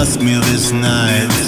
ask me this night.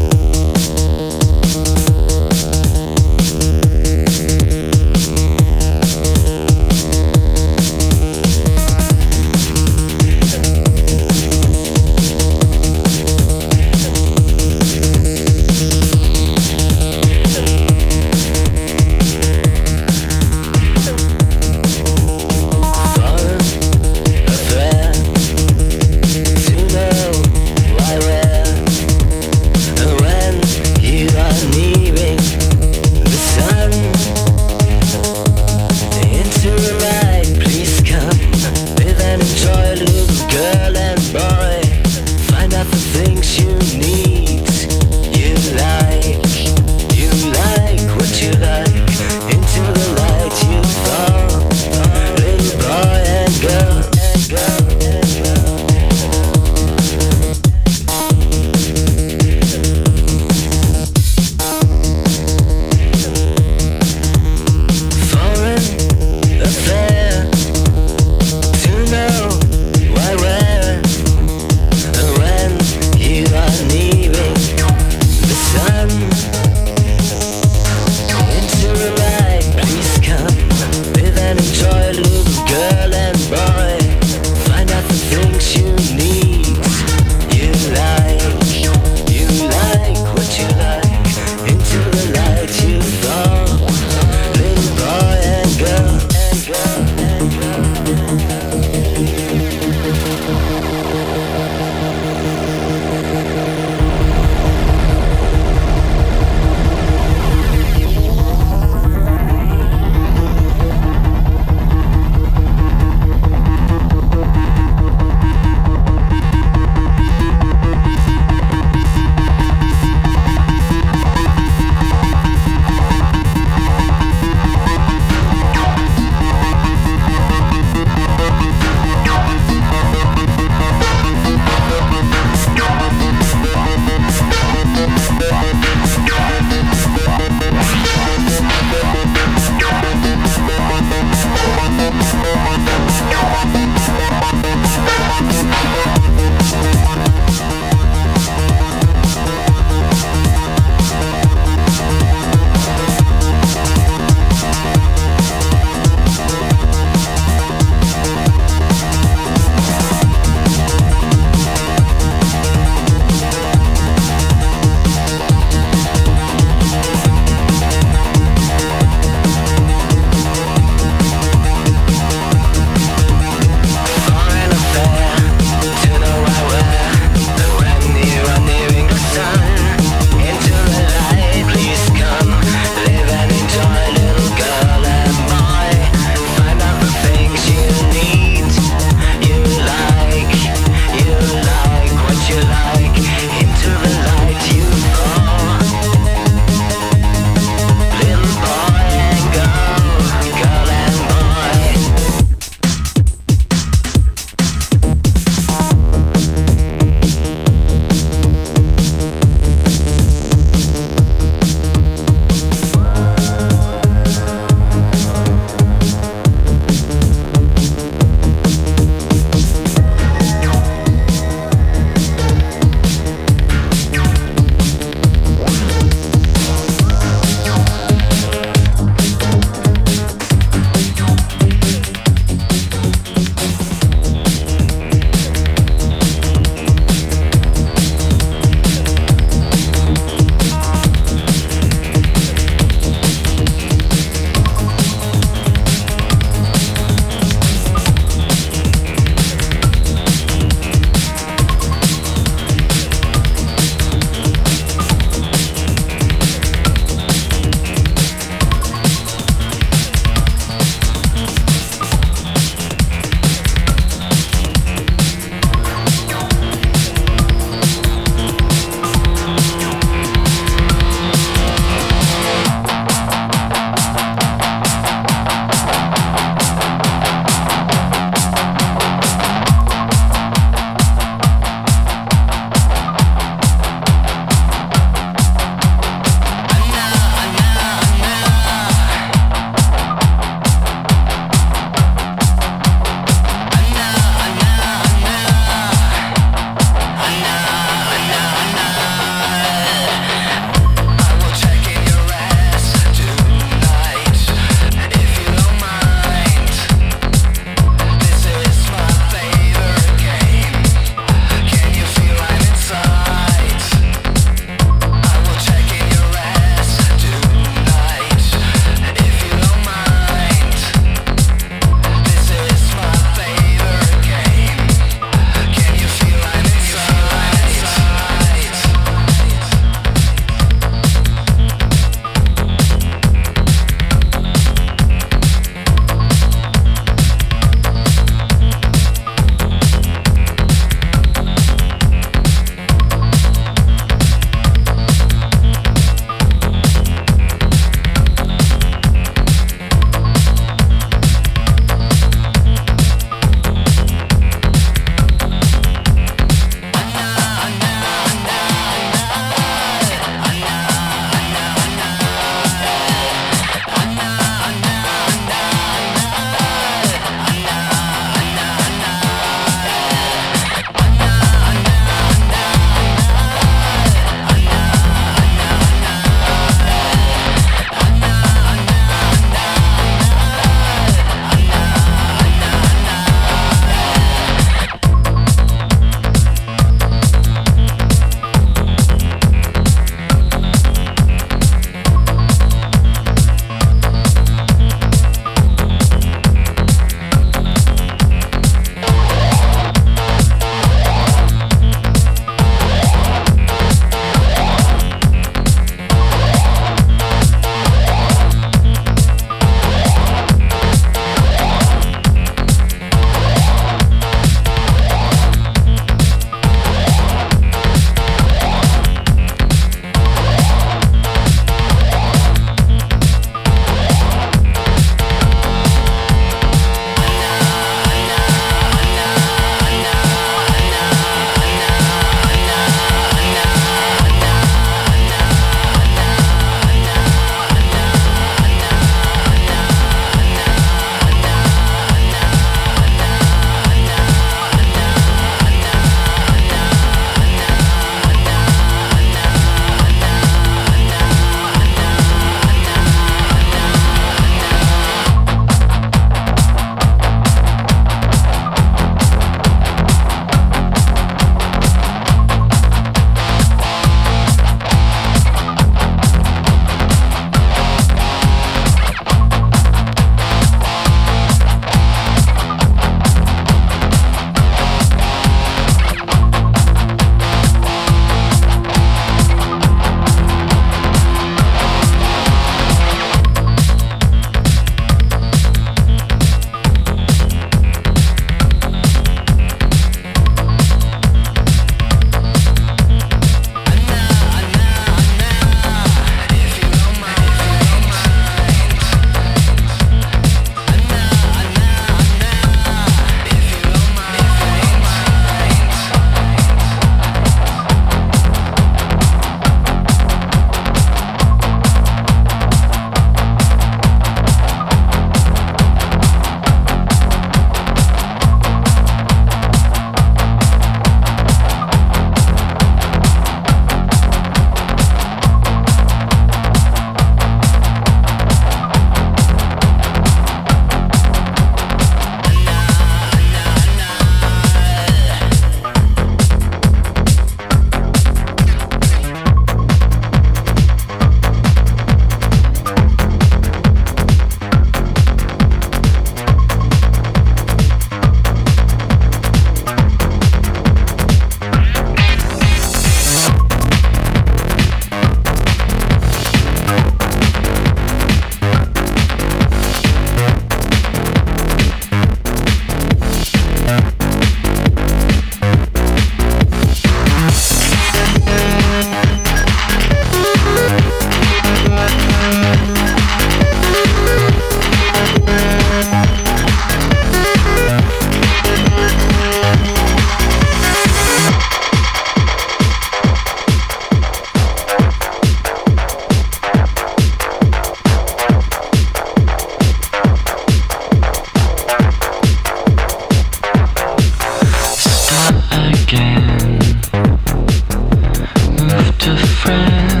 friend.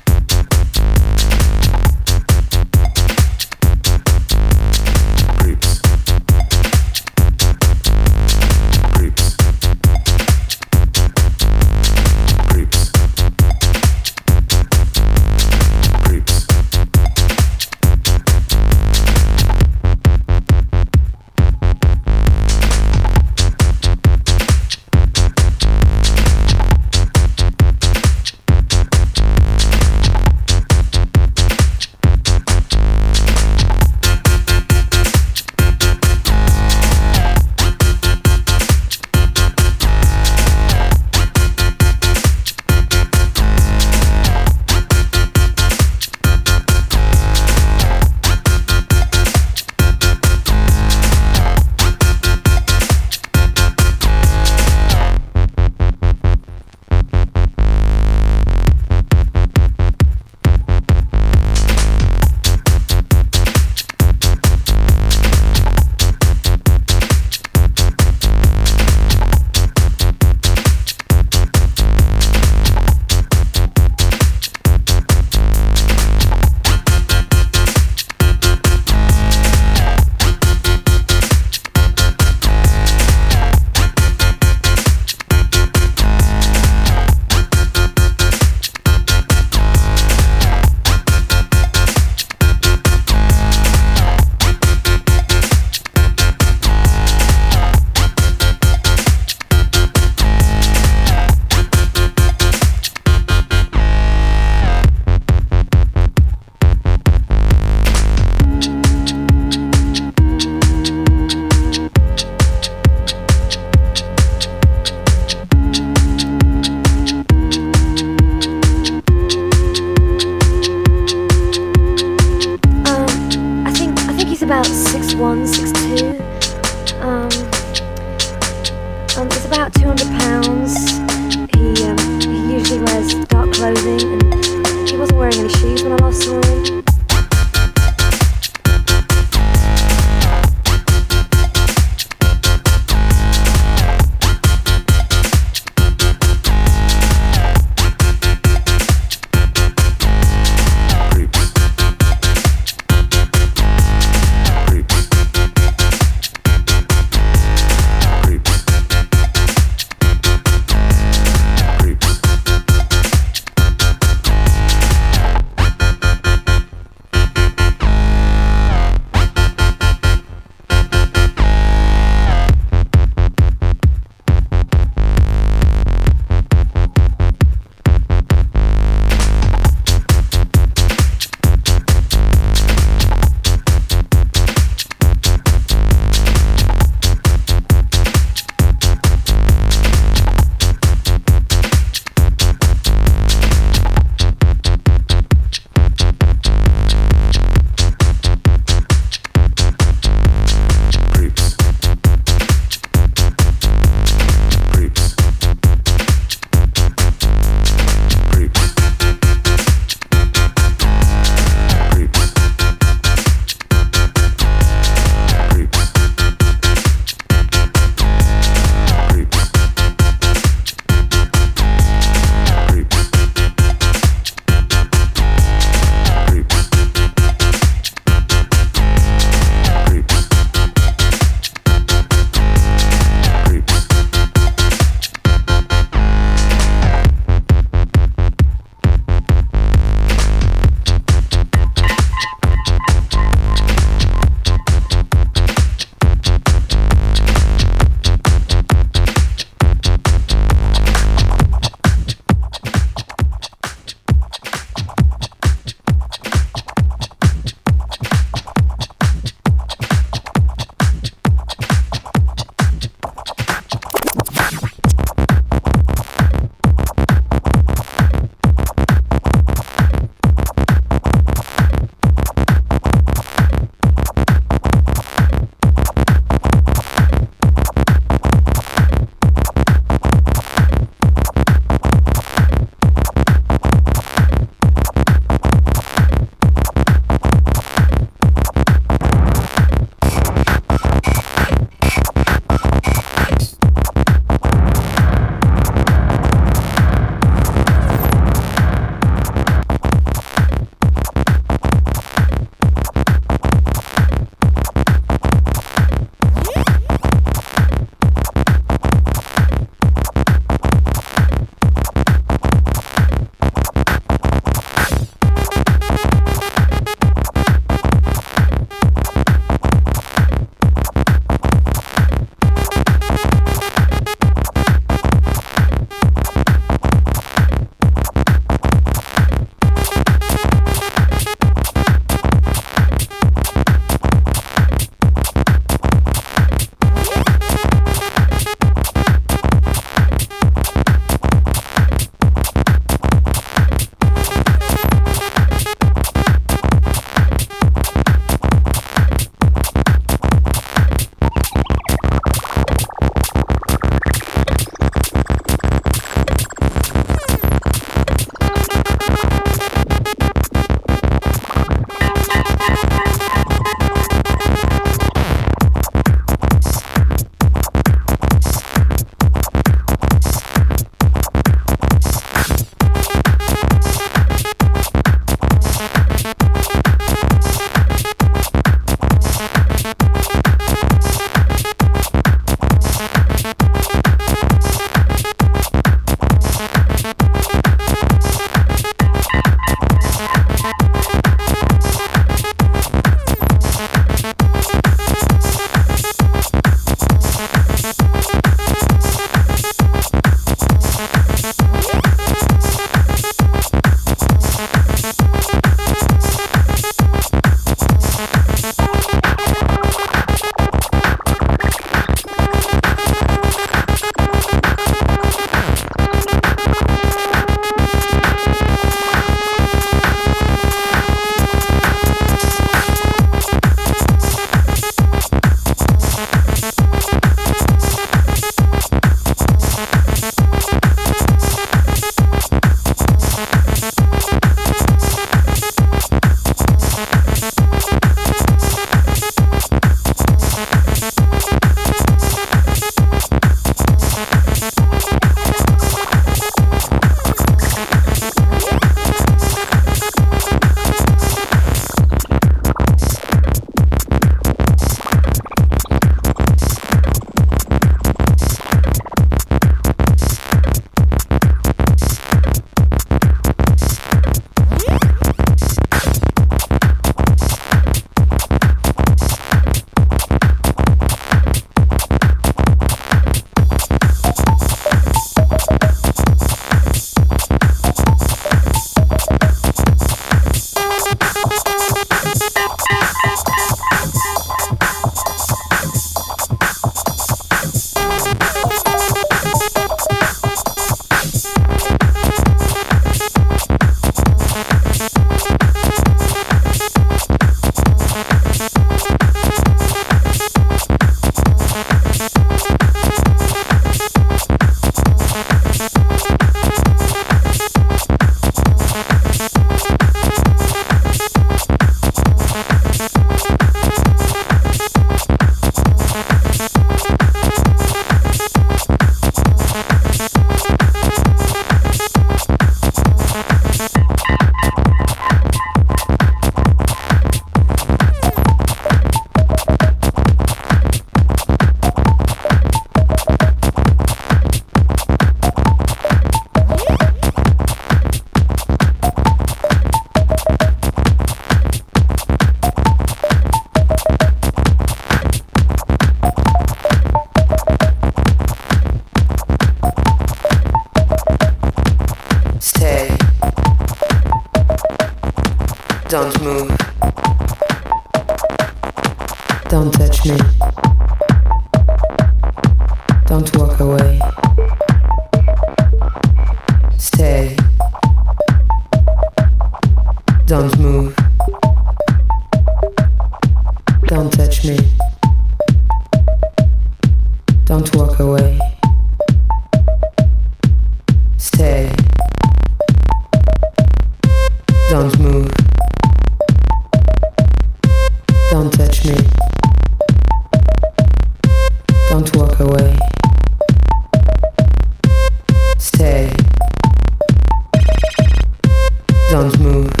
Don't move.